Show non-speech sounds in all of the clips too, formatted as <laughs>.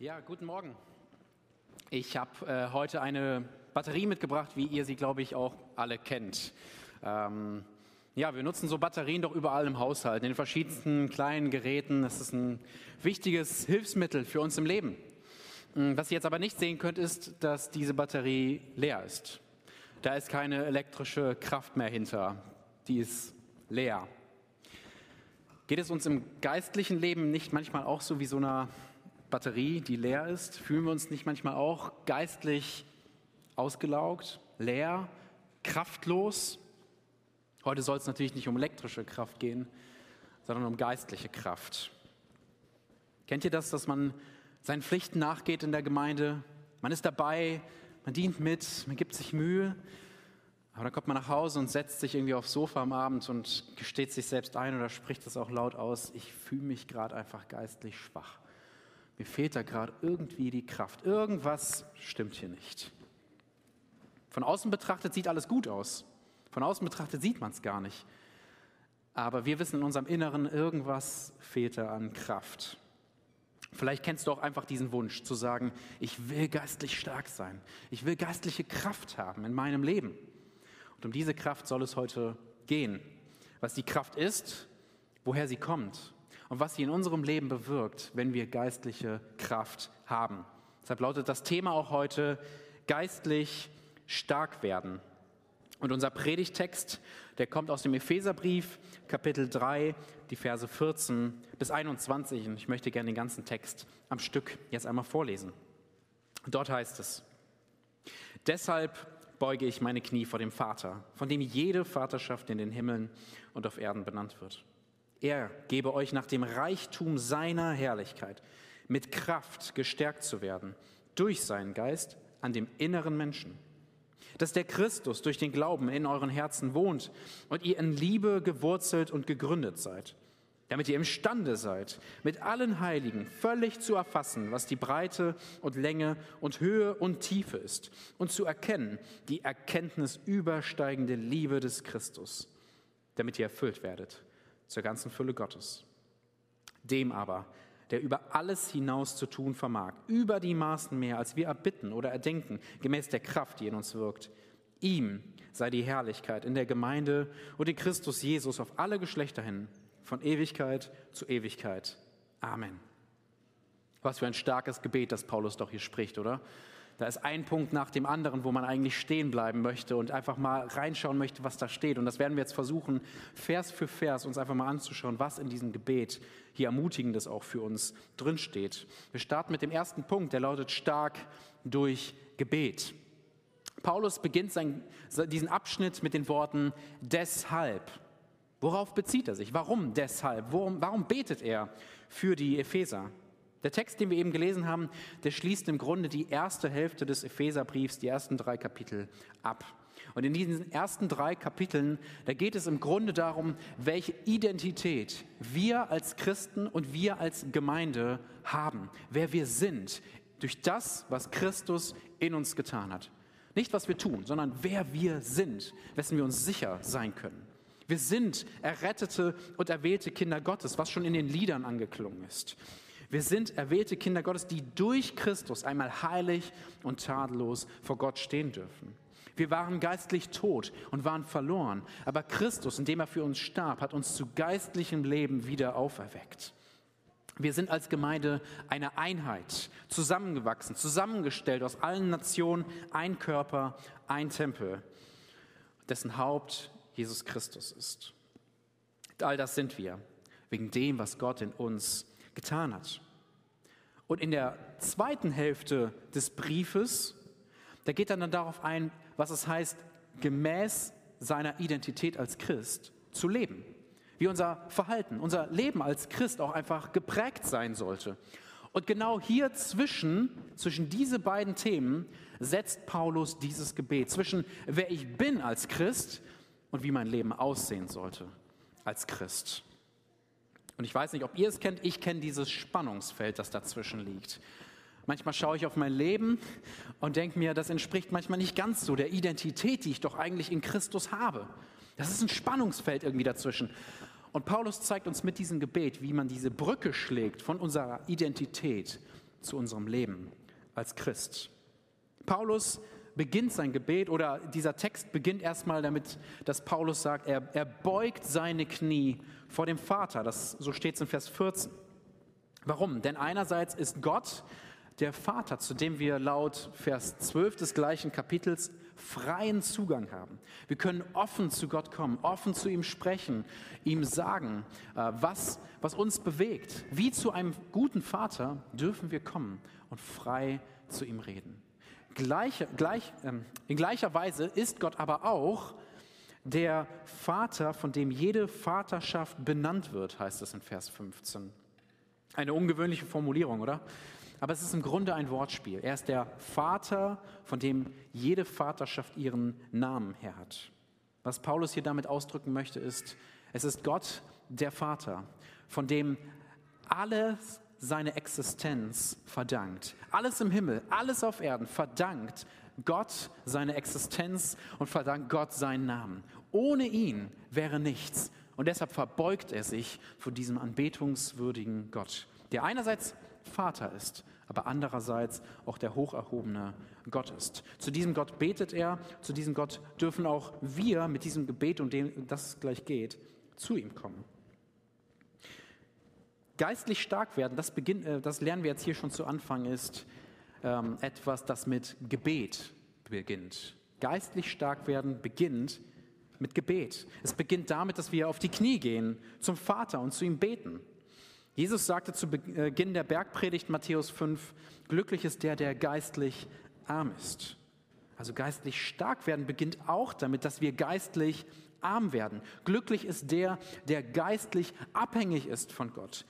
Ja, guten Morgen. Ich habe äh, heute eine Batterie mitgebracht, wie ihr sie, glaube ich, auch alle kennt. Ähm, ja, wir nutzen so Batterien doch überall im Haushalt, in den verschiedensten kleinen Geräten. Das ist ein wichtiges Hilfsmittel für uns im Leben. Hm, was ihr jetzt aber nicht sehen könnt, ist, dass diese Batterie leer ist. Da ist keine elektrische Kraft mehr hinter. Die ist leer. Geht es uns im geistlichen Leben nicht manchmal auch so wie so eine Batterie, die leer ist? Fühlen wir uns nicht manchmal auch geistlich ausgelaugt, leer, kraftlos? Heute soll es natürlich nicht um elektrische Kraft gehen, sondern um geistliche Kraft. Kennt ihr das, dass man seinen Pflichten nachgeht in der Gemeinde? Man ist dabei, man dient mit, man gibt sich Mühe, aber dann kommt man nach Hause und setzt sich irgendwie aufs Sofa am Abend und gesteht sich selbst ein oder spricht es auch laut aus, ich fühle mich gerade einfach geistlich schwach. Mir fehlt da gerade irgendwie die Kraft. Irgendwas stimmt hier nicht. Von außen betrachtet sieht alles gut aus. Von außen betrachtet sieht man es gar nicht. Aber wir wissen in unserem Inneren, irgendwas fehlt da an Kraft. Vielleicht kennst du auch einfach diesen Wunsch zu sagen, ich will geistlich stark sein. Ich will geistliche Kraft haben in meinem Leben. Und um diese Kraft soll es heute gehen. Was die Kraft ist, woher sie kommt und was sie in unserem Leben bewirkt, wenn wir geistliche Kraft haben. Deshalb lautet das Thema auch heute geistlich stark werden. Und unser Predigtext, der kommt aus dem Epheserbrief, Kapitel 3, die Verse 14 bis 21. Und ich möchte gerne den ganzen Text am Stück jetzt einmal vorlesen. Dort heißt es, deshalb beuge ich meine Knie vor dem Vater, von dem jede Vaterschaft in den Himmeln und auf Erden benannt wird. Er gebe euch nach dem Reichtum seiner Herrlichkeit mit Kraft gestärkt zu werden durch seinen Geist an dem inneren Menschen, dass der Christus durch den Glauben in euren Herzen wohnt und ihr in Liebe gewurzelt und gegründet seid damit ihr imstande seid, mit allen Heiligen völlig zu erfassen, was die Breite und Länge und Höhe und Tiefe ist, und zu erkennen die Erkenntnis übersteigende Liebe des Christus, damit ihr erfüllt werdet zur ganzen Fülle Gottes. Dem aber, der über alles hinaus zu tun vermag, über die Maßen mehr, als wir erbitten oder erdenken, gemäß der Kraft, die in uns wirkt, ihm sei die Herrlichkeit in der Gemeinde und in Christus Jesus auf alle Geschlechter hin von Ewigkeit zu Ewigkeit. Amen. Was für ein starkes Gebet, das Paulus doch hier spricht, oder? Da ist ein Punkt nach dem anderen, wo man eigentlich stehen bleiben möchte und einfach mal reinschauen möchte, was da steht. Und das werden wir jetzt versuchen, Vers für Vers uns einfach mal anzuschauen, was in diesem Gebet hier Ermutigendes auch für uns drinsteht. Wir starten mit dem ersten Punkt, der lautet stark durch Gebet. Paulus beginnt sein, diesen Abschnitt mit den Worten deshalb. Worauf bezieht er sich? Warum deshalb? Warum, warum betet er für die Epheser? Der Text, den wir eben gelesen haben, der schließt im Grunde die erste Hälfte des Epheserbriefs, die ersten drei Kapitel ab. Und in diesen ersten drei Kapiteln, da geht es im Grunde darum, welche Identität wir als Christen und wir als Gemeinde haben, wer wir sind, durch das, was Christus in uns getan hat. Nicht, was wir tun, sondern wer wir sind, wessen wir uns sicher sein können. Wir sind errettete und erwählte Kinder Gottes, was schon in den Liedern angeklungen ist. Wir sind erwählte Kinder Gottes, die durch Christus einmal heilig und tadellos vor Gott stehen dürfen. Wir waren geistlich tot und waren verloren, aber Christus, indem er für uns starb, hat uns zu geistlichem Leben wieder auferweckt. Wir sind als Gemeinde eine Einheit, zusammengewachsen, zusammengestellt aus allen Nationen, ein Körper, ein Tempel, dessen Haupt Jesus Christus ist. All das sind wir, wegen dem, was Gott in uns getan hat. Und in der zweiten Hälfte des Briefes, da geht er dann darauf ein, was es heißt, gemäß seiner Identität als Christ zu leben. Wie unser Verhalten, unser Leben als Christ auch einfach geprägt sein sollte. Und genau hier zwischen, zwischen diese beiden Themen setzt Paulus dieses Gebet. Zwischen wer ich bin als Christ und wie mein Leben aussehen sollte als Christ. Und ich weiß nicht, ob ihr es kennt, ich kenne dieses Spannungsfeld, das dazwischen liegt. Manchmal schaue ich auf mein Leben und denke mir, das entspricht manchmal nicht ganz so der Identität, die ich doch eigentlich in Christus habe. Das ist ein Spannungsfeld irgendwie dazwischen. Und Paulus zeigt uns mit diesem Gebet, wie man diese Brücke schlägt von unserer Identität zu unserem Leben als Christ. Paulus beginnt sein Gebet oder dieser Text beginnt erstmal damit, dass Paulus sagt, er, er beugt seine Knie vor dem Vater. Das, so steht es in Vers 14. Warum? Denn einerseits ist Gott der Vater, zu dem wir laut Vers 12 des gleichen Kapitels freien Zugang haben. Wir können offen zu Gott kommen, offen zu ihm sprechen, ihm sagen, äh, was, was uns bewegt. Wie zu einem guten Vater dürfen wir kommen und frei zu ihm reden. Gleich, gleich, ähm, in gleicher Weise ist Gott aber auch der Vater, von dem jede Vaterschaft benannt wird, heißt es in Vers 15. Eine ungewöhnliche Formulierung, oder? Aber es ist im Grunde ein Wortspiel. Er ist der Vater, von dem jede Vaterschaft ihren Namen her hat. Was Paulus hier damit ausdrücken möchte, ist, es ist Gott, der Vater, von dem alles seine Existenz verdankt. Alles im Himmel, alles auf Erden verdankt Gott seine Existenz und verdankt Gott seinen Namen. Ohne ihn wäre nichts. Und deshalb verbeugt er sich vor diesem anbetungswürdigen Gott, der einerseits Vater ist, aber andererseits auch der hocherhobene Gott ist. Zu diesem Gott betet er, zu diesem Gott dürfen auch wir mit diesem Gebet, um dem das gleich geht, zu ihm kommen. Geistlich stark werden, das, beginnt, äh, das lernen wir jetzt hier schon zu Anfang, ist ähm, etwas, das mit Gebet beginnt. Geistlich stark werden beginnt mit Gebet. Es beginnt damit, dass wir auf die Knie gehen zum Vater und zu ihm beten. Jesus sagte zu Beginn der Bergpredigt Matthäus 5, glücklich ist der, der geistlich arm ist. Also geistlich stark werden beginnt auch damit, dass wir geistlich arm werden. Glücklich ist der, der geistlich abhängig ist von Gott.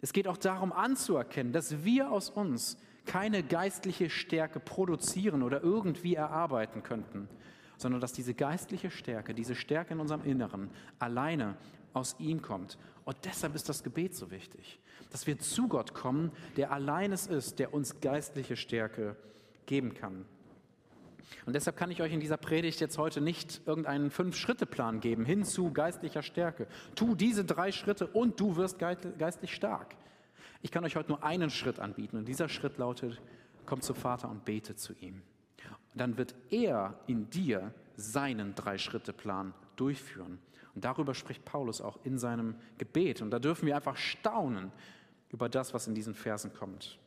Es geht auch darum anzuerkennen, dass wir aus uns keine geistliche Stärke produzieren oder irgendwie erarbeiten könnten, sondern dass diese geistliche Stärke, diese Stärke in unserem Inneren alleine aus ihm kommt. Und deshalb ist das Gebet so wichtig, dass wir zu Gott kommen, der allein es ist, der uns geistliche Stärke geben kann. Und deshalb kann ich euch in dieser Predigt jetzt heute nicht irgendeinen Fünf-Schritte-Plan geben hin zu geistlicher Stärke. Tu diese drei Schritte und du wirst geistlich stark. Ich kann euch heute nur einen Schritt anbieten und dieser Schritt lautet, komm zu Vater und bete zu ihm. Und dann wird er in dir seinen Drei-Schritte-Plan durchführen. Und darüber spricht Paulus auch in seinem Gebet. Und da dürfen wir einfach staunen über das, was in diesen Versen kommt.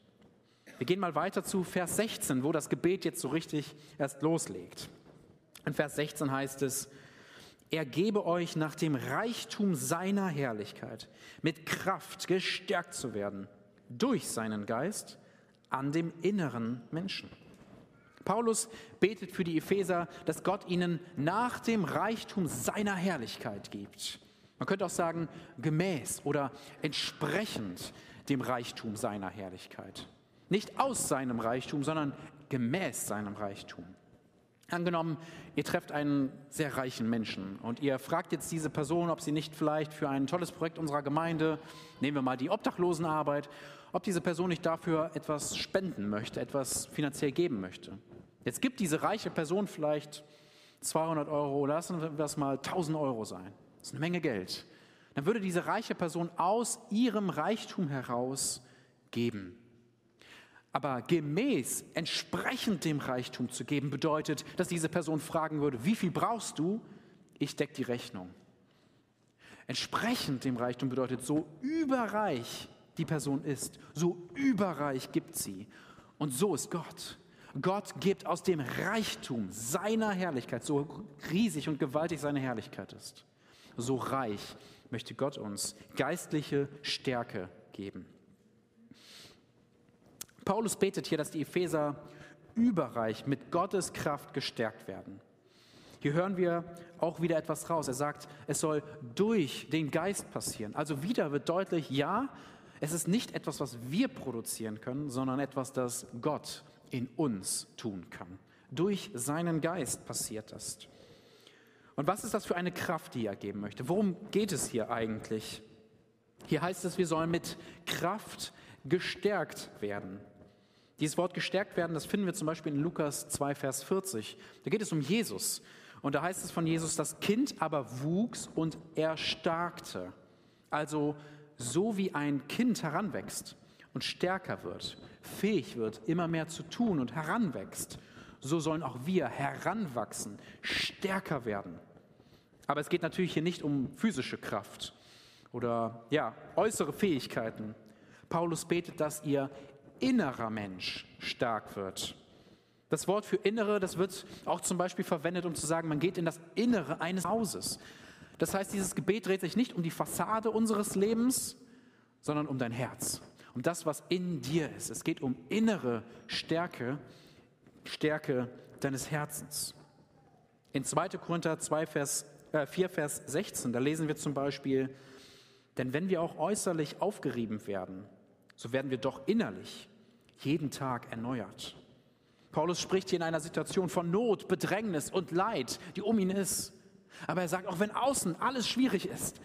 Wir gehen mal weiter zu Vers 16, wo das Gebet jetzt so richtig erst loslegt. In Vers 16 heißt es, er gebe euch nach dem Reichtum seiner Herrlichkeit mit Kraft gestärkt zu werden durch seinen Geist an dem inneren Menschen. Paulus betet für die Epheser, dass Gott ihnen nach dem Reichtum seiner Herrlichkeit gibt. Man könnte auch sagen, gemäß oder entsprechend dem Reichtum seiner Herrlichkeit. Nicht aus seinem Reichtum, sondern gemäß seinem Reichtum. Angenommen, ihr trefft einen sehr reichen Menschen und ihr fragt jetzt diese Person, ob sie nicht vielleicht für ein tolles Projekt unserer Gemeinde, nehmen wir mal die Obdachlosenarbeit, ob diese Person nicht dafür etwas spenden möchte, etwas finanziell geben möchte. Jetzt gibt diese reiche Person vielleicht 200 Euro, lassen wir das mal 1000 Euro sein. Das ist eine Menge Geld. Dann würde diese reiche Person aus ihrem Reichtum heraus geben. Aber gemäß, entsprechend dem Reichtum zu geben, bedeutet, dass diese Person fragen würde, wie viel brauchst du? Ich decke die Rechnung. Entsprechend dem Reichtum bedeutet, so überreich die Person ist, so überreich gibt sie. Und so ist Gott. Gott gibt aus dem Reichtum seiner Herrlichkeit, so riesig und gewaltig seine Herrlichkeit ist, so reich möchte Gott uns geistliche Stärke geben. Paulus betet hier, dass die Epheser überreich mit Gottes Kraft gestärkt werden. Hier hören wir auch wieder etwas raus. Er sagt, es soll durch den Geist passieren. Also wieder wird deutlich, ja, es ist nicht etwas, was wir produzieren können, sondern etwas, das Gott in uns tun kann. Durch seinen Geist passiert das. Und was ist das für eine Kraft, die er geben möchte? Worum geht es hier eigentlich? Hier heißt es, wir sollen mit Kraft gestärkt werden. Dieses Wort gestärkt werden, das finden wir zum Beispiel in Lukas 2, Vers 40. Da geht es um Jesus. Und da heißt es von Jesus, das Kind aber wuchs und erstarkte. Also so wie ein Kind heranwächst. und stärker wird, fähig wird, immer mehr zu tun und heranwächst, so sollen auch wir heranwachsen, stärker werden. Aber es geht natürlich hier nicht um physische Kraft oder ja, äußere Fähigkeiten. Paulus betet, dass ihr innerer Mensch stark wird. Das Wort für Innere, das wird auch zum Beispiel verwendet, um zu sagen, man geht in das Innere eines Hauses. Das heißt, dieses Gebet dreht sich nicht um die Fassade unseres Lebens, sondern um dein Herz, um das, was in dir ist. Es geht um innere Stärke, Stärke deines Herzens. In 2. Korinther 2, Vers, äh, 4, Vers 16, da lesen wir zum Beispiel, denn wenn wir auch äußerlich aufgerieben werden, so werden wir doch innerlich jeden Tag erneuert. Paulus spricht hier in einer Situation von Not, Bedrängnis und Leid, die um ihn ist. Aber er sagt, auch wenn außen alles schwierig ist,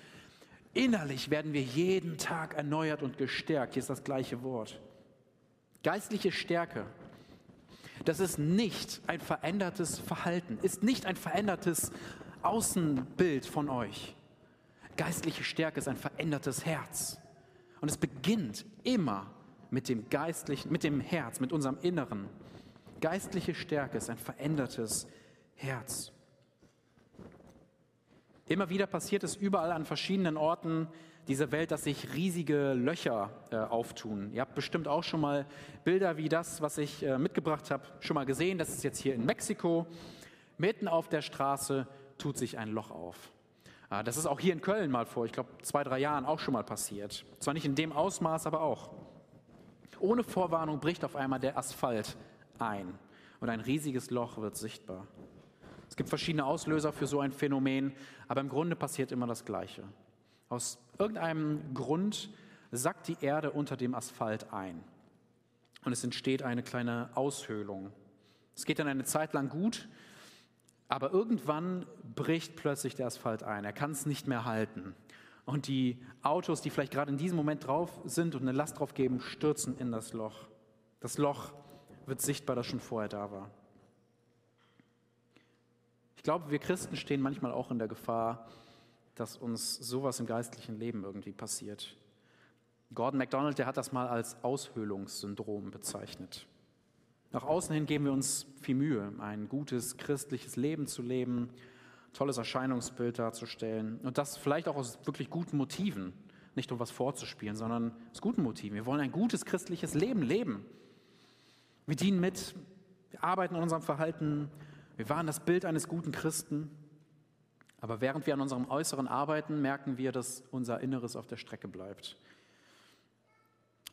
innerlich werden wir jeden Tag erneuert und gestärkt. Hier ist das gleiche Wort. Geistliche Stärke, das ist nicht ein verändertes Verhalten, ist nicht ein verändertes Außenbild von euch. Geistliche Stärke ist ein verändertes Herz. Und es beginnt immer mit dem geistlichen, mit dem Herz, mit unserem Inneren. Geistliche Stärke ist ein verändertes Herz. Immer wieder passiert es überall an verschiedenen Orten dieser Welt, dass sich riesige Löcher äh, auftun. Ihr habt bestimmt auch schon mal Bilder wie das, was ich äh, mitgebracht habe, schon mal gesehen. Das ist jetzt hier in Mexiko. Mitten auf der Straße tut sich ein Loch auf. Äh, das ist auch hier in Köln mal vor, ich glaube, zwei, drei Jahren auch schon mal passiert. Zwar nicht in dem Ausmaß, aber auch. Ohne Vorwarnung bricht auf einmal der Asphalt ein und ein riesiges Loch wird sichtbar. Es gibt verschiedene Auslöser für so ein Phänomen, aber im Grunde passiert immer das Gleiche. Aus irgendeinem Grund sackt die Erde unter dem Asphalt ein und es entsteht eine kleine Aushöhlung. Es geht dann eine Zeit lang gut, aber irgendwann bricht plötzlich der Asphalt ein. Er kann es nicht mehr halten. Und die Autos, die vielleicht gerade in diesem Moment drauf sind und eine Last drauf geben, stürzen in das Loch. Das Loch wird sichtbar, das schon vorher da war. Ich glaube, wir Christen stehen manchmal auch in der Gefahr, dass uns sowas im geistlichen Leben irgendwie passiert. Gordon MacDonald, der hat das mal als Aushöhlungssyndrom bezeichnet. Nach außen hin geben wir uns viel Mühe, ein gutes christliches Leben zu leben, tolles Erscheinungsbild darzustellen und das vielleicht auch aus wirklich guten Motiven, nicht um was vorzuspielen, sondern aus guten Motiven. Wir wollen ein gutes christliches Leben leben. Wir dienen mit, wir arbeiten an unserem Verhalten, wir waren das Bild eines guten Christen. Aber während wir an unserem Äußeren arbeiten, merken wir, dass unser Inneres auf der Strecke bleibt.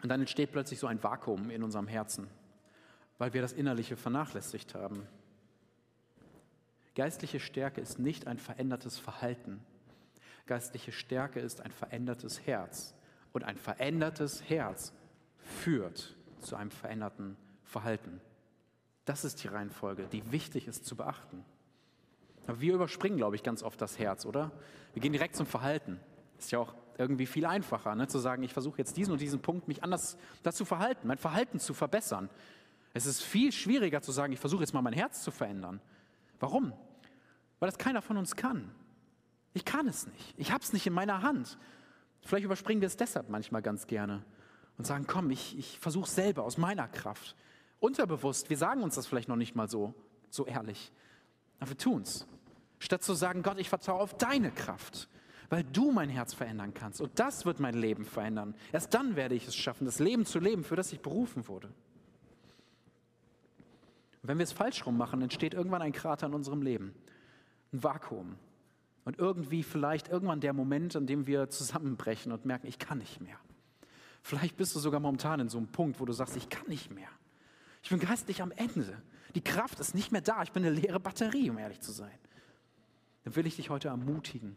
Und dann entsteht plötzlich so ein Vakuum in unserem Herzen, weil wir das Innerliche vernachlässigt haben. Geistliche Stärke ist nicht ein verändertes Verhalten. Geistliche Stärke ist ein verändertes Herz. Und ein verändertes Herz führt zu einem veränderten Verhalten. Das ist die Reihenfolge, die wichtig ist zu beachten. Aber wir überspringen, glaube ich, ganz oft das Herz, oder? Wir gehen direkt zum Verhalten. Ist ja auch irgendwie viel einfacher, ne? zu sagen, ich versuche jetzt diesen und diesen Punkt, mich anders dazu verhalten, mein Verhalten zu verbessern. Es ist viel schwieriger zu sagen, ich versuche jetzt mal mein Herz zu verändern. Warum? Weil das keiner von uns kann. Ich kann es nicht. Ich habe es nicht in meiner Hand. Vielleicht überspringen wir es deshalb manchmal ganz gerne und sagen, komm, ich, ich versuche selber aus meiner Kraft. Unterbewusst, wir sagen uns das vielleicht noch nicht mal so, so ehrlich. Aber wir tun es. Statt zu sagen, Gott, ich vertraue auf deine Kraft, weil du mein Herz verändern kannst. Und das wird mein Leben verändern. Erst dann werde ich es schaffen, das Leben zu leben, für das ich berufen wurde. Wenn wir es falsch rum machen, entsteht irgendwann ein Krater in unserem Leben, ein Vakuum. Und irgendwie vielleicht irgendwann der Moment, an dem wir zusammenbrechen und merken, ich kann nicht mehr. Vielleicht bist du sogar momentan in so einem Punkt, wo du sagst, ich kann nicht mehr. Ich bin geistlich am Ende. Die Kraft ist nicht mehr da. Ich bin eine leere Batterie, um ehrlich zu sein. Dann will ich dich heute ermutigen.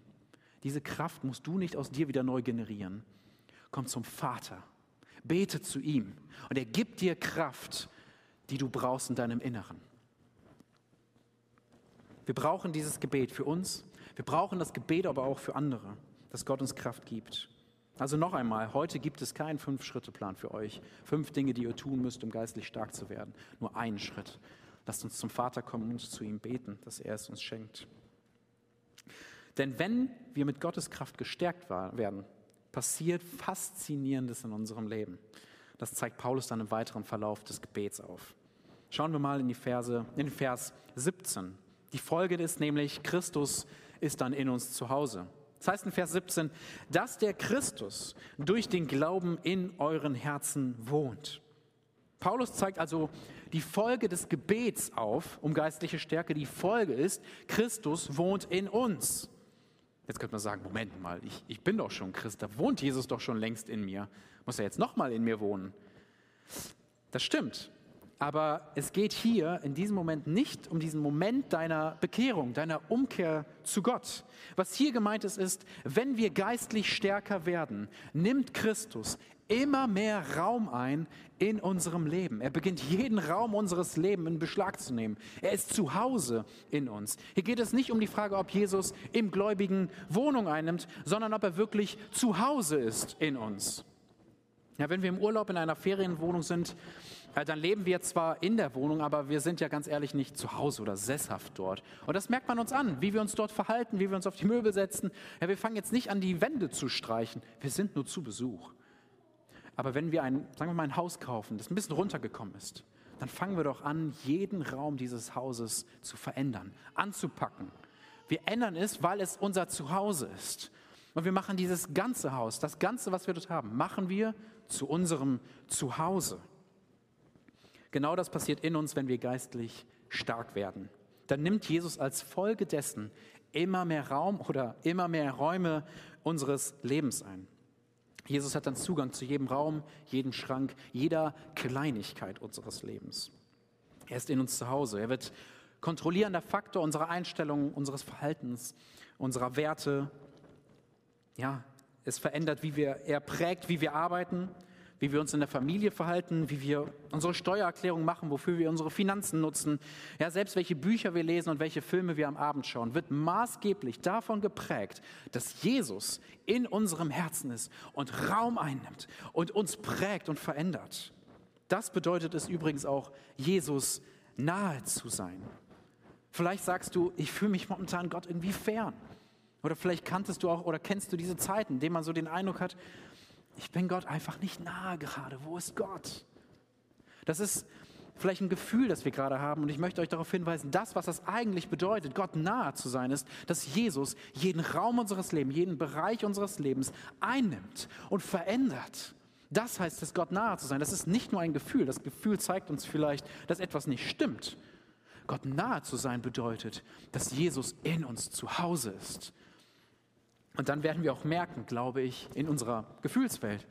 Diese Kraft musst du nicht aus dir wieder neu generieren. Komm zum Vater. Bete zu ihm. Und er gibt dir Kraft, die du brauchst in deinem Inneren. Wir brauchen dieses Gebet für uns. Wir brauchen das Gebet aber auch für andere, dass Gott uns Kraft gibt. Also noch einmal, heute gibt es keinen Fünf-Schritte-Plan für euch. Fünf Dinge, die ihr tun müsst, um geistlich stark zu werden. Nur einen Schritt. Lasst uns zum Vater kommen und zu ihm beten, dass er es uns schenkt. Denn wenn wir mit Gottes Kraft gestärkt werden, passiert Faszinierendes in unserem Leben. Das zeigt Paulus dann im weiteren Verlauf des Gebets auf. Schauen wir mal in die Verse, in Vers 17. Die Folge ist nämlich, Christus ist dann in uns zu Hause. Das heißt in Vers 17, dass der Christus durch den Glauben in euren Herzen wohnt. Paulus zeigt also die Folge des Gebets auf, um geistliche Stärke. Die Folge ist, Christus wohnt in uns. Jetzt könnte man sagen, Moment mal, ich, ich bin doch schon Christ, da wohnt Jesus doch schon längst in mir. Muss er jetzt nochmal in mir wohnen? Das stimmt. Aber es geht hier in diesem Moment nicht um diesen Moment deiner Bekehrung, deiner Umkehr zu Gott. Was hier gemeint ist, ist, wenn wir geistlich stärker werden, nimmt Christus immer mehr Raum ein in unserem Leben. Er beginnt jeden Raum unseres Lebens in Beschlag zu nehmen. Er ist zu Hause in uns. Hier geht es nicht um die Frage, ob Jesus im Gläubigen Wohnung einnimmt, sondern ob er wirklich zu Hause ist in uns. Ja, wenn wir im Urlaub in einer Ferienwohnung sind, dann leben wir zwar in der Wohnung, aber wir sind ja ganz ehrlich nicht zu Hause oder sesshaft dort. Und das merkt man uns an, wie wir uns dort verhalten, wie wir uns auf die Möbel setzen. Ja, wir fangen jetzt nicht an, die Wände zu streichen. Wir sind nur zu Besuch. Aber wenn wir ein, sagen wir mal, ein Haus kaufen, das ein bisschen runtergekommen ist, dann fangen wir doch an, jeden Raum dieses Hauses zu verändern, anzupacken. Wir ändern es, weil es unser Zuhause ist. Und wir machen dieses ganze Haus, das Ganze, was wir dort haben, machen wir zu unserem Zuhause. Genau das passiert in uns, wenn wir geistlich stark werden. Dann nimmt Jesus als Folge dessen immer mehr Raum oder immer mehr Räume unseres Lebens ein. Jesus hat dann Zugang zu jedem Raum, jedem Schrank, jeder Kleinigkeit unseres Lebens. Er ist in uns zu Hause. Er wird kontrollierender Faktor unserer Einstellungen, unseres Verhaltens, unserer Werte. Ja, es verändert, wie wir, er prägt, wie wir arbeiten, wie wir uns in der Familie verhalten, wie wir unsere Steuererklärung machen, wofür wir unsere Finanzen nutzen. Ja, selbst welche Bücher wir lesen und welche Filme wir am Abend schauen, wird maßgeblich davon geprägt, dass Jesus in unserem Herzen ist und Raum einnimmt und uns prägt und verändert. Das bedeutet es übrigens auch, Jesus nahe zu sein. Vielleicht sagst du, ich fühle mich momentan Gott irgendwie fern. Oder vielleicht kanntest du auch oder kennst du diese Zeiten, in denen man so den Eindruck hat, ich bin Gott einfach nicht nahe gerade. Wo ist Gott? Das ist vielleicht ein Gefühl, das wir gerade haben. Und ich möchte euch darauf hinweisen, das, was das eigentlich bedeutet, Gott nahe zu sein, ist, dass Jesus jeden Raum unseres Lebens, jeden Bereich unseres Lebens einnimmt und verändert. Das heißt es, Gott nahe zu sein. Das ist nicht nur ein Gefühl. Das Gefühl zeigt uns vielleicht, dass etwas nicht stimmt. Gott nahe zu sein bedeutet, dass Jesus in uns zu Hause ist und dann werden wir auch merken, glaube ich, in unserer Gefühlswelt,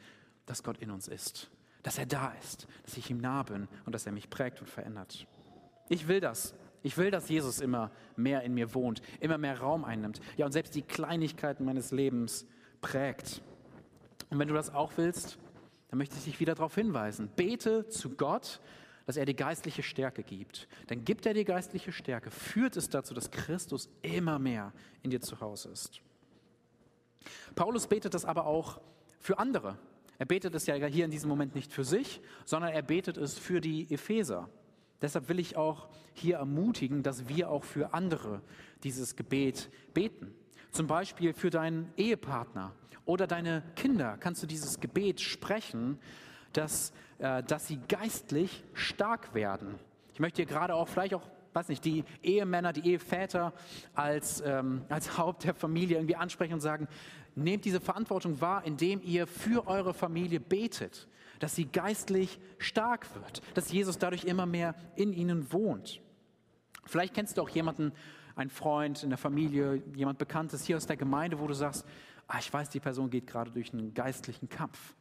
dass Gott in uns ist, dass er da ist, dass ich ihm nah bin und dass er mich prägt und verändert. Ich will das. Ich will, dass Jesus immer mehr in mir wohnt, immer mehr Raum einnimmt. Ja, und selbst die Kleinigkeiten meines Lebens prägt. Und wenn du das auch willst, dann möchte ich dich wieder darauf hinweisen. Bete zu Gott, dass er die geistliche Stärke gibt. Dann gibt er die geistliche Stärke, führt es dazu, dass Christus immer mehr in dir zu Hause ist. Paulus betet das aber auch für andere. Er betet es ja hier in diesem Moment nicht für sich, sondern er betet es für die Epheser. Deshalb will ich auch hier ermutigen, dass wir auch für andere dieses Gebet beten. Zum Beispiel für deinen Ehepartner oder deine Kinder kannst du dieses Gebet sprechen, dass, äh, dass sie geistlich stark werden. Ich möchte hier gerade auch vielleicht auch weiß nicht, die Ehemänner, die Eheväter als, ähm, als Haupt der Familie irgendwie ansprechen und sagen, nehmt diese Verantwortung wahr, indem ihr für eure Familie betet, dass sie geistlich stark wird, dass Jesus dadurch immer mehr in ihnen wohnt. Vielleicht kennst du auch jemanden, einen Freund in der Familie, jemand Bekanntes hier aus der Gemeinde, wo du sagst, ah, ich weiß, die Person geht gerade durch einen geistlichen Kampf.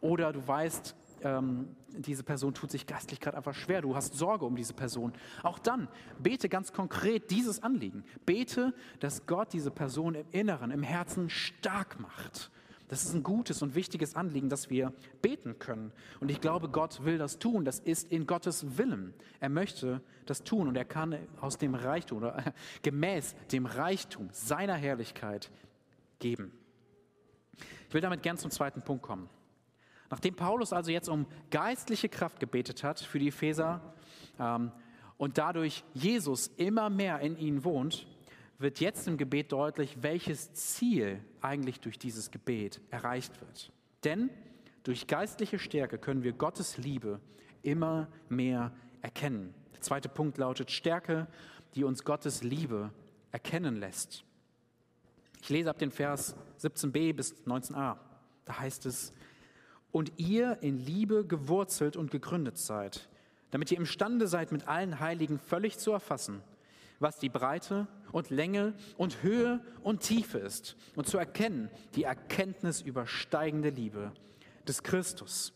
Oder du weißt, ähm, diese Person tut sich geistlich gerade einfach schwer, du hast Sorge um diese Person. Auch dann bete ganz konkret dieses Anliegen. Bete, dass Gott diese Person im Inneren, im Herzen stark macht. Das ist ein gutes und wichtiges Anliegen, dass wir beten können. Und ich glaube, Gott will das tun. Das ist in Gottes Willen. Er möchte das tun und er kann aus dem Reichtum oder <laughs> gemäß dem Reichtum seiner Herrlichkeit geben. Ich will damit gern zum zweiten Punkt kommen. Nachdem Paulus also jetzt um geistliche Kraft gebetet hat für die Epheser ähm, und dadurch Jesus immer mehr in ihnen wohnt, wird jetzt im Gebet deutlich, welches Ziel eigentlich durch dieses Gebet erreicht wird. Denn Durch geistliche Stärke können wir Gottes Liebe immer mehr erkennen. Der zweite Punkt lautet Stärke, die uns Gottes Liebe erkennen lässt. Ich lese ab den Vers 17b bis 19a. Da heißt es, und ihr in Liebe gewurzelt und gegründet seid, damit ihr imstande seid, mit allen Heiligen völlig zu erfassen, was die Breite und Länge und Höhe und Tiefe ist und zu erkennen die Erkenntnis übersteigende Liebe des Christus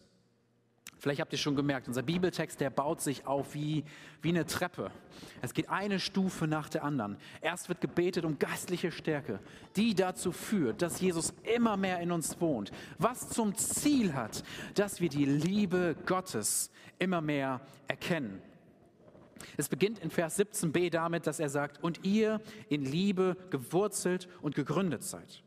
Vielleicht habt ihr schon gemerkt, unser Bibeltext, der baut sich auf wie, wie eine Treppe. Es geht eine Stufe nach der anderen. Erst wird gebetet um geistliche Stärke, die dazu führt, dass Jesus immer mehr in uns wohnt, was zum Ziel hat, dass wir die Liebe Gottes immer mehr erkennen. Es beginnt in Vers 17b damit, dass er sagt, und ihr in Liebe gewurzelt und gegründet seid.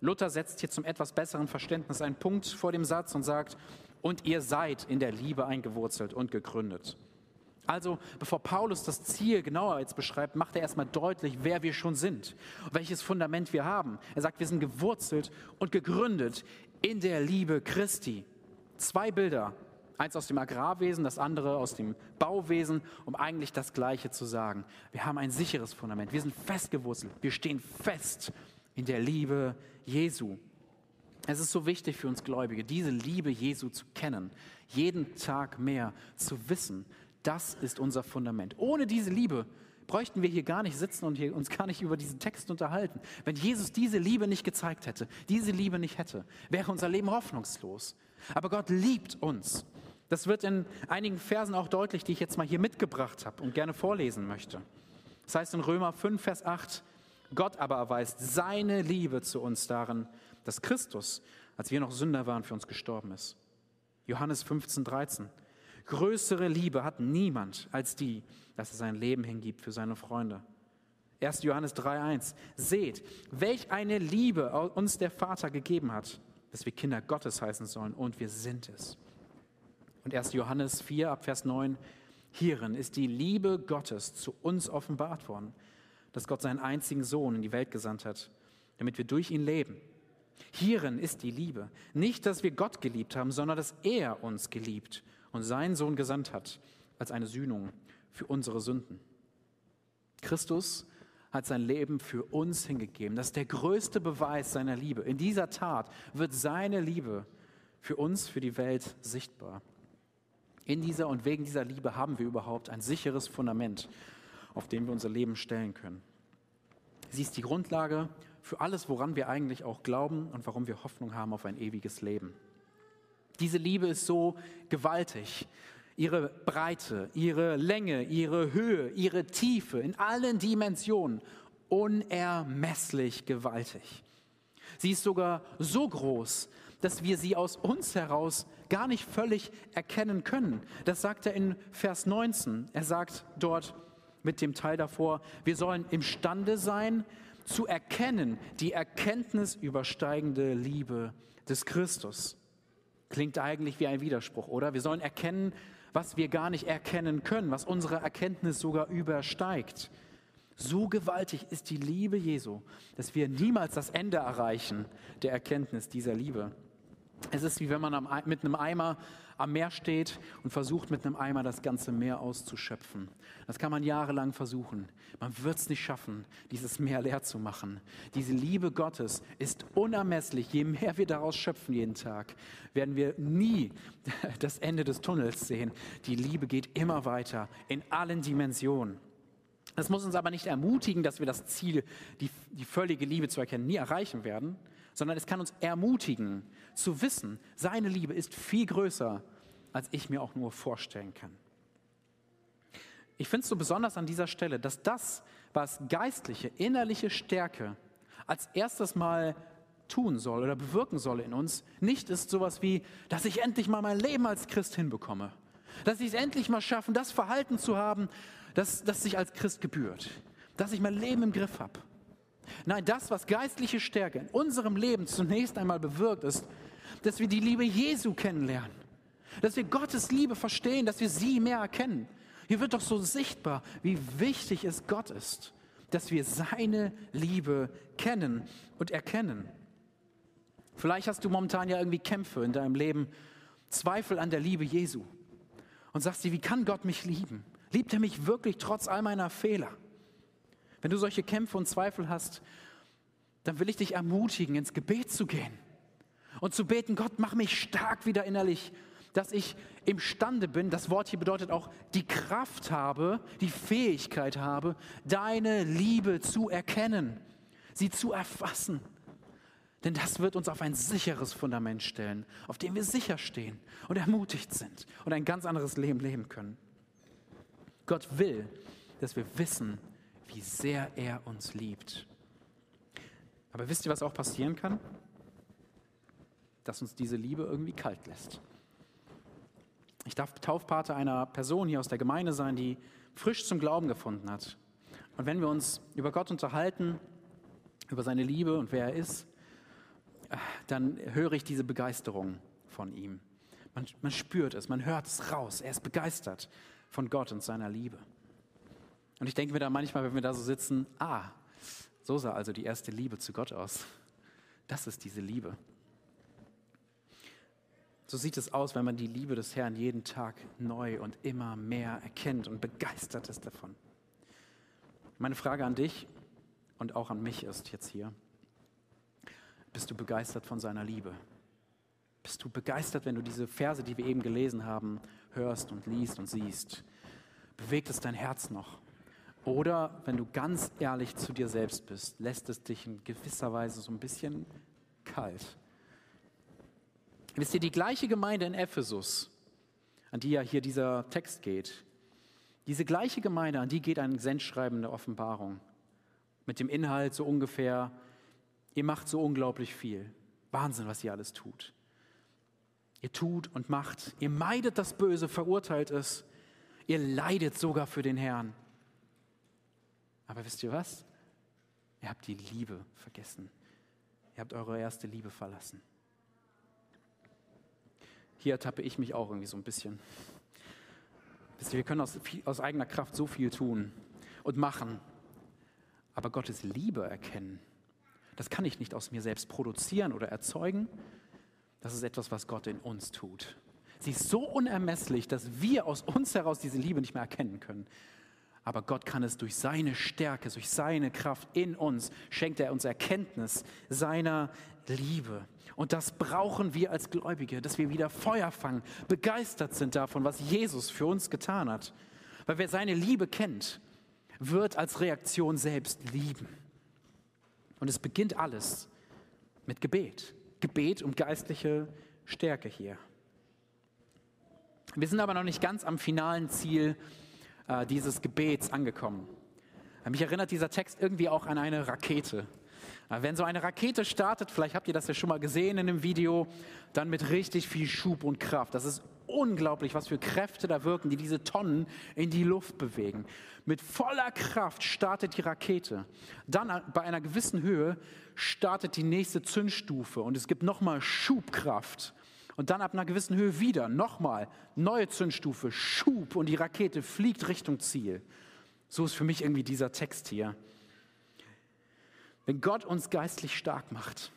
Luther setzt hier zum etwas besseren Verständnis einen Punkt vor dem Satz und sagt, und ihr seid in der Liebe eingewurzelt und gegründet. Also, bevor Paulus das Ziel genauer jetzt beschreibt, macht er erstmal deutlich, wer wir schon sind, welches Fundament wir haben. Er sagt, wir sind gewurzelt und gegründet in der Liebe Christi. Zwei Bilder, eins aus dem Agrarwesen, das andere aus dem Bauwesen, um eigentlich das Gleiche zu sagen. Wir haben ein sicheres Fundament, wir sind festgewurzelt, wir stehen fest in der Liebe Jesu. Es ist so wichtig für uns Gläubige, diese Liebe Jesu zu kennen, jeden Tag mehr zu wissen. Das ist unser Fundament. Ohne diese Liebe bräuchten wir hier gar nicht sitzen und uns gar nicht über diesen Text unterhalten. Wenn Jesus diese Liebe nicht gezeigt hätte, diese Liebe nicht hätte, wäre unser Leben hoffnungslos. Aber Gott liebt uns. Das wird in einigen Versen auch deutlich, die ich jetzt mal hier mitgebracht habe und gerne vorlesen möchte. Das heißt in Römer 5, Vers 8, Gott aber erweist seine Liebe zu uns darin, dass Christus, als wir noch Sünder waren, für uns gestorben ist. Johannes 15, 13. Größere Liebe hat niemand als die, dass er sein Leben hingibt für seine Freunde. 1. Johannes 3.1. Seht, welch eine Liebe uns der Vater gegeben hat, dass wir Kinder Gottes heißen sollen und wir sind es. Und 1. Johannes 4 ab Vers 9. Hierin ist die Liebe Gottes zu uns offenbart worden, dass Gott seinen einzigen Sohn in die Welt gesandt hat, damit wir durch ihn leben. Hierin ist die Liebe. Nicht, dass wir Gott geliebt haben, sondern dass er uns geliebt und seinen Sohn gesandt hat als eine Sühnung für unsere Sünden. Christus hat sein Leben für uns hingegeben. Das ist der größte Beweis seiner Liebe. In dieser Tat wird seine Liebe für uns, für die Welt sichtbar. In dieser und wegen dieser Liebe haben wir überhaupt ein sicheres Fundament, auf dem wir unser Leben stellen können. Sie ist die Grundlage für alles, woran wir eigentlich auch glauben und warum wir Hoffnung haben auf ein ewiges Leben. Diese Liebe ist so gewaltig. Ihre Breite, ihre Länge, ihre Höhe, ihre Tiefe in allen Dimensionen unermesslich gewaltig. Sie ist sogar so groß, dass wir sie aus uns heraus gar nicht völlig erkennen können. Das sagt er in Vers 19. Er sagt dort mit dem Teil davor, wir sollen imstande sein, zu erkennen, die Erkenntnis übersteigende Liebe des Christus. Klingt eigentlich wie ein Widerspruch, oder? Wir sollen erkennen, was wir gar nicht erkennen können, was unsere Erkenntnis sogar übersteigt. So gewaltig ist die Liebe Jesu, dass wir niemals das Ende erreichen der Erkenntnis dieser Liebe. Es ist wie wenn man mit einem Eimer am Meer steht und versucht mit einem Eimer das ganze Meer auszuschöpfen. Das kann man jahrelang versuchen. Man wird es nicht schaffen, dieses Meer leer zu machen. Diese Liebe Gottes ist unermesslich. Je mehr wir daraus schöpfen jeden Tag, werden wir nie <laughs> das Ende des Tunnels sehen. Die Liebe geht immer weiter in allen Dimensionen. Das muss uns aber nicht ermutigen, dass wir das Ziel, die, die völlige Liebe zu erkennen, nie erreichen werden, sondern es kann uns ermutigen zu wissen, seine Liebe ist viel größer, als ich mir auch nur vorstellen kann. Ich finde es so besonders an dieser Stelle, dass das, was geistliche, innerliche Stärke als erstes Mal tun soll oder bewirken soll in uns, nicht ist sowas wie, dass ich endlich mal mein Leben als Christ hinbekomme. Dass ich es endlich mal schaffen, das Verhalten zu haben, das, das sich als Christ gebührt. Dass ich mein Leben im Griff habe. Nein, das, was geistliche Stärke in unserem Leben zunächst einmal bewirkt, ist, dass wir die Liebe Jesu kennenlernen. Dass wir Gottes Liebe verstehen, dass wir sie mehr erkennen. Hier wird doch so sichtbar, wie wichtig es Gott ist, dass wir seine Liebe kennen und erkennen. Vielleicht hast du momentan ja irgendwie Kämpfe in deinem Leben, Zweifel an der Liebe Jesu und sagst dir, wie kann Gott mich lieben? Liebt er mich wirklich trotz all meiner Fehler? Wenn du solche Kämpfe und Zweifel hast, dann will ich dich ermutigen, ins Gebet zu gehen und zu beten, Gott, mach mich stark wieder innerlich, dass ich imstande bin, das Wort hier bedeutet auch, die Kraft habe, die Fähigkeit habe, deine Liebe zu erkennen, sie zu erfassen. Denn das wird uns auf ein sicheres Fundament stellen, auf dem wir sicher stehen und ermutigt sind und ein ganz anderes Leben leben können. Gott will, dass wir wissen, wie sehr er uns liebt. Aber wisst ihr, was auch passieren kann? Dass uns diese Liebe irgendwie kalt lässt. Ich darf Taufpate einer Person hier aus der Gemeinde sein, die frisch zum Glauben gefunden hat. Und wenn wir uns über Gott unterhalten, über seine Liebe und wer er ist, dann höre ich diese Begeisterung von ihm. Man, man spürt es, man hört es raus. Er ist begeistert von Gott und seiner Liebe. Und ich denke mir da manchmal, wenn wir da so sitzen, ah, so sah also die erste Liebe zu Gott aus. Das ist diese Liebe. So sieht es aus, wenn man die Liebe des Herrn jeden Tag neu und immer mehr erkennt und begeistert ist davon. Meine Frage an dich und auch an mich ist jetzt hier, bist du begeistert von seiner Liebe? Bist du begeistert, wenn du diese Verse, die wir eben gelesen haben, hörst und liest und siehst? Bewegt es dein Herz noch? Oder wenn du ganz ehrlich zu dir selbst bist, lässt es dich in gewisser Weise so ein bisschen kalt. Wisst ihr, die gleiche Gemeinde in Ephesus, an die ja hier dieser Text geht, diese gleiche Gemeinde, an die geht ein Sendschreiben der Offenbarung mit dem Inhalt so ungefähr, Ihr macht so unglaublich viel. Wahnsinn, was ihr alles tut. Ihr tut und macht. Ihr meidet das Böse, verurteilt es. Ihr leidet sogar für den Herrn. Aber wisst ihr was? Ihr habt die Liebe vergessen. Ihr habt eure erste Liebe verlassen. Hier ertappe ich mich auch irgendwie so ein bisschen. Wisst ihr, wir können aus, aus eigener Kraft so viel tun und machen, aber Gottes Liebe erkennen das kann ich nicht aus mir selbst produzieren oder erzeugen. Das ist etwas, was Gott in uns tut. Sie ist so unermesslich, dass wir aus uns heraus diese Liebe nicht mehr erkennen können. Aber Gott kann es durch seine Stärke, durch seine Kraft in uns, schenkt er uns Erkenntnis seiner Liebe. Und das brauchen wir als Gläubige, dass wir wieder Feuer fangen, begeistert sind davon, was Jesus für uns getan hat. Weil wer seine Liebe kennt, wird als Reaktion selbst lieben. Und es beginnt alles mit Gebet. Gebet und geistliche Stärke hier. Wir sind aber noch nicht ganz am finalen Ziel äh, dieses Gebets angekommen. Mich erinnert dieser Text irgendwie auch an eine Rakete. Äh, wenn so eine Rakete startet, vielleicht habt ihr das ja schon mal gesehen in einem Video, dann mit richtig viel Schub und Kraft. Das ist unglaublich, was für Kräfte da wirken, die diese Tonnen in die Luft bewegen. Mit voller Kraft startet die Rakete. Dann bei einer gewissen Höhe startet die nächste Zündstufe und es gibt nochmal Schubkraft. Und dann ab einer gewissen Höhe wieder nochmal neue Zündstufe, Schub und die Rakete fliegt Richtung Ziel. So ist für mich irgendwie dieser Text hier. Wenn Gott uns geistlich stark macht,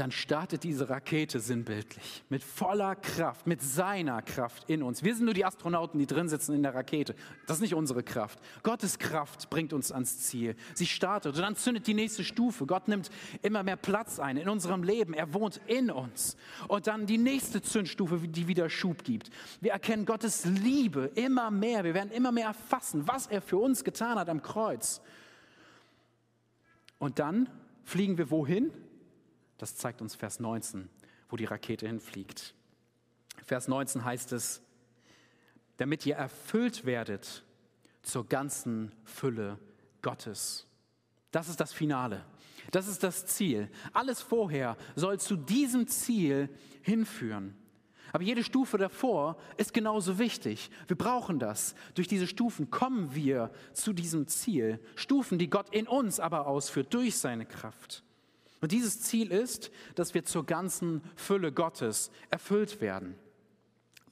dann startet diese Rakete sinnbildlich mit voller Kraft, mit seiner Kraft in uns. Wir sind nur die Astronauten, die drin sitzen in der Rakete. Das ist nicht unsere Kraft. Gottes Kraft bringt uns ans Ziel. Sie startet und dann zündet die nächste Stufe. Gott nimmt immer mehr Platz ein in unserem Leben. Er wohnt in uns. Und dann die nächste Zündstufe, die wieder Schub gibt. Wir erkennen Gottes Liebe immer mehr. Wir werden immer mehr erfassen, was er für uns getan hat am Kreuz. Und dann fliegen wir wohin? Das zeigt uns Vers 19, wo die Rakete hinfliegt. Vers 19 heißt es, damit ihr erfüllt werdet zur ganzen Fülle Gottes. Das ist das Finale. Das ist das Ziel. Alles vorher soll zu diesem Ziel hinführen. Aber jede Stufe davor ist genauso wichtig. Wir brauchen das. Durch diese Stufen kommen wir zu diesem Ziel. Stufen, die Gott in uns aber ausführt durch seine Kraft. Und dieses Ziel ist, dass wir zur ganzen Fülle Gottes erfüllt werden.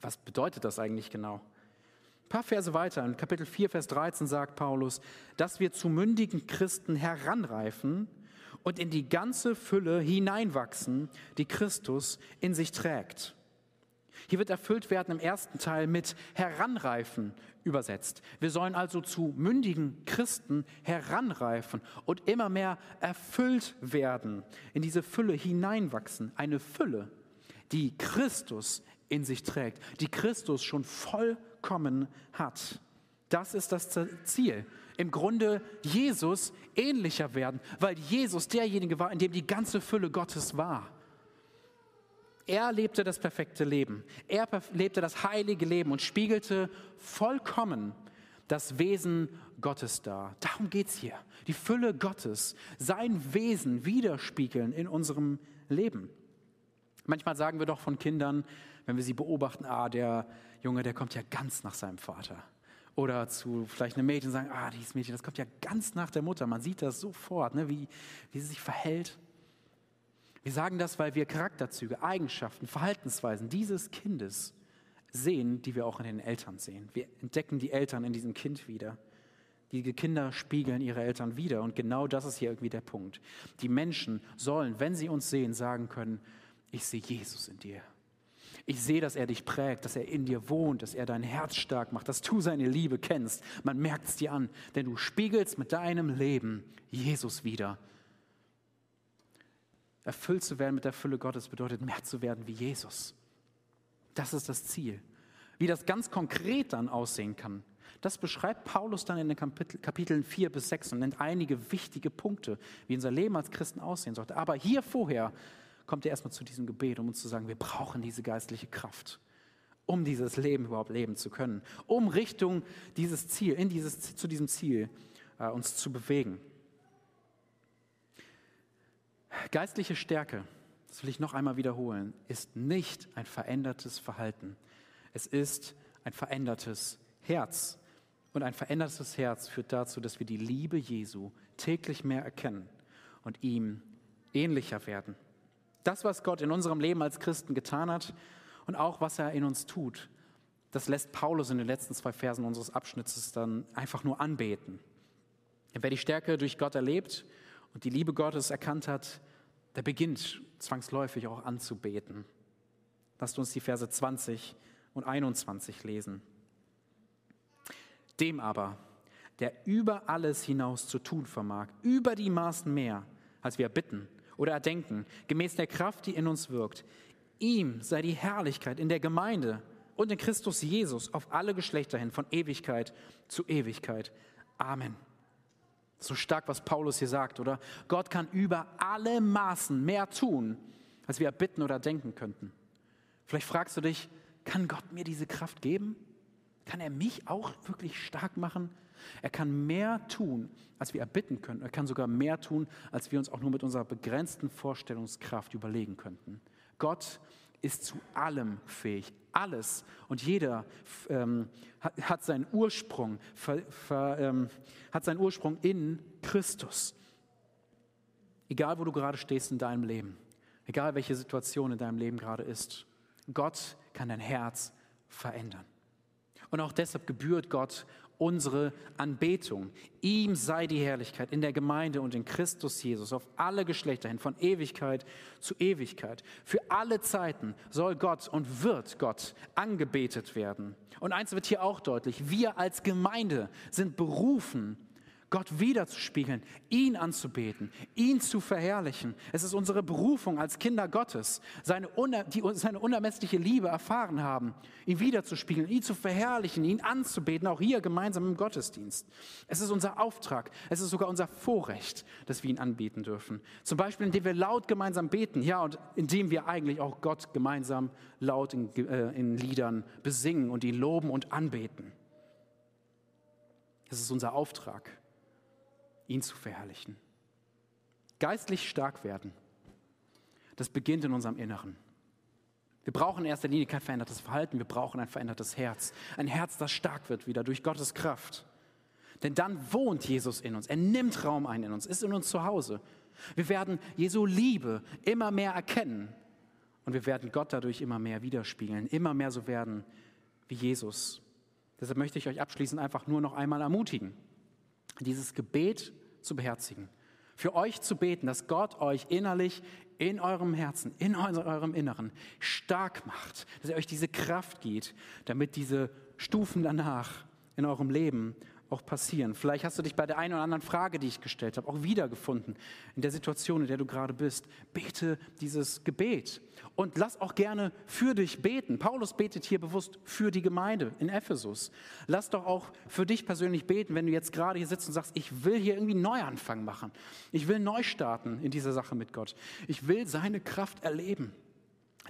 Was bedeutet das eigentlich genau? Ein paar Verse weiter, in Kapitel 4, Vers 13 sagt Paulus, dass wir zu mündigen Christen heranreifen und in die ganze Fülle hineinwachsen, die Christus in sich trägt. Hier wird erfüllt werden im ersten Teil mit heranreifen übersetzt. Wir sollen also zu mündigen Christen heranreifen und immer mehr erfüllt werden, in diese Fülle hineinwachsen. Eine Fülle, die Christus in sich trägt, die Christus schon vollkommen hat. Das ist das Ziel. Im Grunde Jesus ähnlicher werden, weil Jesus derjenige war, in dem die ganze Fülle Gottes war. Er lebte das perfekte Leben. Er lebte das heilige Leben und spiegelte vollkommen das Wesen Gottes dar. Darum geht es hier. Die Fülle Gottes, sein Wesen widerspiegeln in unserem Leben. Manchmal sagen wir doch von Kindern, wenn wir sie beobachten, ah, der Junge, der kommt ja ganz nach seinem Vater. Oder zu vielleicht einem Mädchen sagen, ah, dieses Mädchen, das kommt ja ganz nach der Mutter. Man sieht das sofort, ne, wie, wie sie sich verhält. Wir sagen das, weil wir Charakterzüge, Eigenschaften, Verhaltensweisen dieses Kindes sehen, die wir auch in den Eltern sehen. Wir entdecken die Eltern in diesem Kind wieder. Die Kinder spiegeln ihre Eltern wieder. Und genau das ist hier irgendwie der Punkt. Die Menschen sollen, wenn sie uns sehen, sagen können, ich sehe Jesus in dir. Ich sehe, dass er dich prägt, dass er in dir wohnt, dass er dein Herz stark macht, dass du seine Liebe kennst. Man merkt es dir an, denn du spiegelst mit deinem Leben Jesus wieder. Erfüllt zu werden mit der Fülle Gottes bedeutet, mehr zu werden wie Jesus. Das ist das Ziel. Wie das ganz konkret dann aussehen kann, das beschreibt Paulus dann in den Kapitel, Kapiteln 4 bis 6 und nennt einige wichtige Punkte, wie unser Leben als Christen aussehen sollte. Aber hier vorher kommt er erstmal zu diesem Gebet, um uns zu sagen, wir brauchen diese geistliche Kraft, um dieses Leben überhaupt leben zu können, um Richtung dieses Ziel, in dieses, zu diesem Ziel äh, uns zu bewegen. Geistliche Stärke, das will ich noch einmal wiederholen, ist nicht ein verändertes Verhalten. Es ist ein verändertes Herz. Und ein verändertes Herz führt dazu, dass wir die Liebe Jesu täglich mehr erkennen und ihm ähnlicher werden. Das, was Gott in unserem Leben als Christen getan hat und auch was er in uns tut, das lässt Paulus in den letzten zwei Versen unseres Abschnittes dann einfach nur anbeten. Wer die Stärke durch Gott erlebt und die Liebe Gottes erkannt hat, der beginnt zwangsläufig auch anzubeten. Lasst uns die Verse 20 und 21 lesen. Dem aber, der über alles hinaus zu tun vermag, über die Maßen mehr, als wir bitten oder erdenken, gemäß der Kraft, die in uns wirkt, ihm sei die Herrlichkeit in der Gemeinde und in Christus Jesus auf alle Geschlechter hin, von Ewigkeit zu Ewigkeit. Amen. So stark, was Paulus hier sagt, oder? Gott kann über alle Maßen mehr tun, als wir erbitten oder denken könnten. Vielleicht fragst du dich, kann Gott mir diese Kraft geben? Kann er mich auch wirklich stark machen? Er kann mehr tun, als wir erbitten können. Er kann sogar mehr tun, als wir uns auch nur mit unserer begrenzten Vorstellungskraft überlegen könnten. Gott ist zu allem fähig. Alles und jeder ähm, hat, seinen Ursprung, ver, ver, ähm, hat seinen Ursprung in Christus. Egal, wo du gerade stehst in deinem Leben, egal welche Situation in deinem Leben gerade ist, Gott kann dein Herz verändern. Und auch deshalb gebührt Gott unsere Anbetung. Ihm sei die Herrlichkeit in der Gemeinde und in Christus Jesus auf alle Geschlechter hin, von Ewigkeit zu Ewigkeit. Für alle Zeiten soll Gott und wird Gott angebetet werden. Und eins wird hier auch deutlich, wir als Gemeinde sind berufen, Gott wiederzuspiegeln, ihn anzubeten, ihn zu verherrlichen. Es ist unsere Berufung als Kinder Gottes, seine, die seine unermessliche Liebe erfahren haben, ihn wiederzuspiegeln, ihn zu verherrlichen, ihn anzubeten, auch hier gemeinsam im Gottesdienst. Es ist unser Auftrag, es ist sogar unser Vorrecht, dass wir ihn anbeten dürfen. Zum Beispiel, indem wir laut gemeinsam beten, ja, und indem wir eigentlich auch Gott gemeinsam laut in, äh, in Liedern besingen und ihn loben und anbeten. Das ist unser Auftrag ihn zu verherrlichen. Geistlich stark werden, das beginnt in unserem Inneren. Wir brauchen in erster Linie kein verändertes Verhalten, wir brauchen ein verändertes Herz. Ein Herz, das stark wird wieder durch Gottes Kraft. Denn dann wohnt Jesus in uns, er nimmt Raum ein in uns, ist in uns zu Hause. Wir werden Jesu Liebe immer mehr erkennen und wir werden Gott dadurch immer mehr widerspiegeln, immer mehr so werden wie Jesus. Deshalb möchte ich euch abschließend einfach nur noch einmal ermutigen dieses Gebet zu beherzigen. für euch zu beten, dass Gott euch innerlich in eurem Herzen, in eurem Inneren stark macht, dass er euch diese Kraft gibt, damit diese Stufen danach in eurem Leben auch passieren. Vielleicht hast du dich bei der einen oder anderen Frage, die ich gestellt habe, auch wiedergefunden in der Situation, in der du gerade bist. Bete dieses Gebet und lass auch gerne für dich beten. Paulus betet hier bewusst für die Gemeinde in Ephesus. Lass doch auch für dich persönlich beten, wenn du jetzt gerade hier sitzt und sagst, ich will hier irgendwie einen Neuanfang machen. Ich will neu starten in dieser Sache mit Gott. Ich will seine Kraft erleben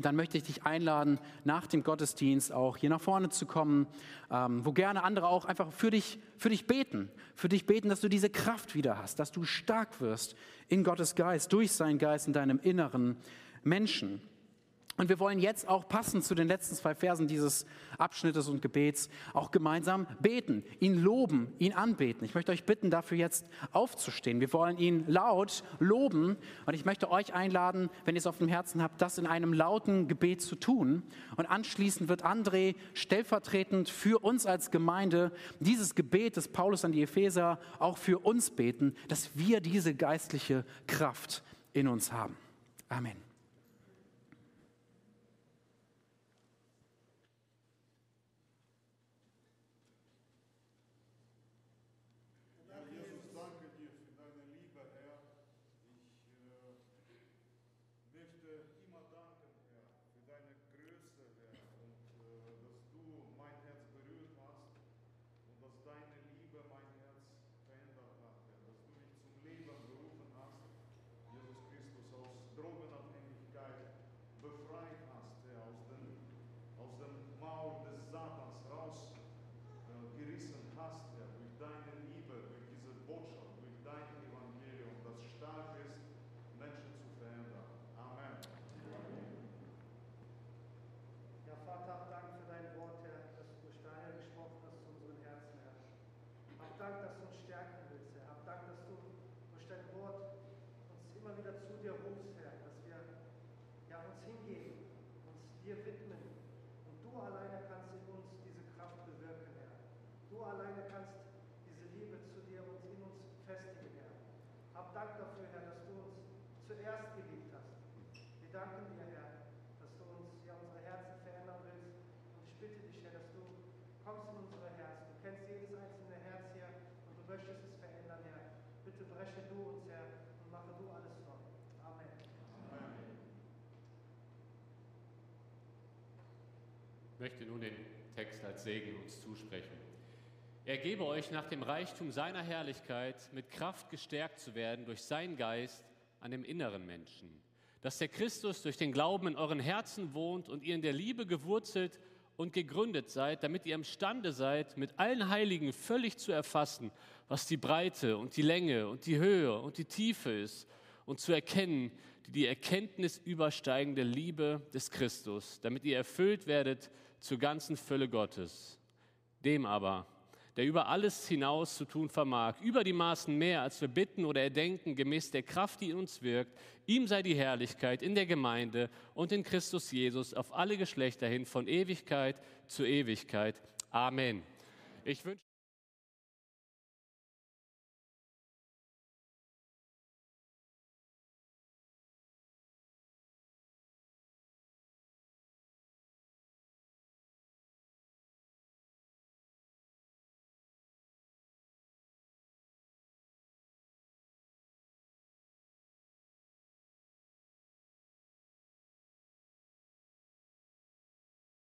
dann möchte ich dich einladen, nach dem Gottesdienst auch hier nach vorne zu kommen, ähm, wo gerne andere auch einfach für dich, für dich beten, für dich beten, dass du diese Kraft wieder hast, dass du stark wirst in Gottes Geist, durch seinen Geist in deinem inneren Menschen. Und wir wollen jetzt auch passend zu den letzten zwei Versen dieses Abschnittes und Gebets auch gemeinsam beten, ihn loben, ihn anbeten. Ich möchte euch bitten, dafür jetzt aufzustehen. Wir wollen ihn laut loben und ich möchte euch einladen, wenn ihr es auf dem Herzen habt, das in einem lauten Gebet zu tun. Und anschließend wird André stellvertretend für uns als Gemeinde dieses Gebet des Paulus an die Epheser auch für uns beten, dass wir diese geistliche Kraft in uns haben. Amen. Möchte nun den Text als Segen uns zusprechen. Er gebe euch nach dem Reichtum seiner Herrlichkeit mit Kraft gestärkt zu werden durch seinen Geist an dem inneren Menschen, dass der Christus durch den Glauben in euren Herzen wohnt und ihr in der Liebe gewurzelt und gegründet seid, damit ihr imstande seid, mit allen Heiligen völlig zu erfassen, was die Breite und die Länge und die Höhe und die Tiefe ist und zu erkennen, die die Erkenntnis übersteigende Liebe des Christus, damit ihr erfüllt werdet zur ganzen Fülle Gottes. Dem aber, der über alles hinaus zu tun vermag, über die Maßen mehr, als wir bitten oder erdenken, gemäß der Kraft, die in uns wirkt, ihm sei die Herrlichkeit in der Gemeinde und in Christus Jesus auf alle Geschlechter hin, von Ewigkeit zu Ewigkeit. Amen. Ich wünsche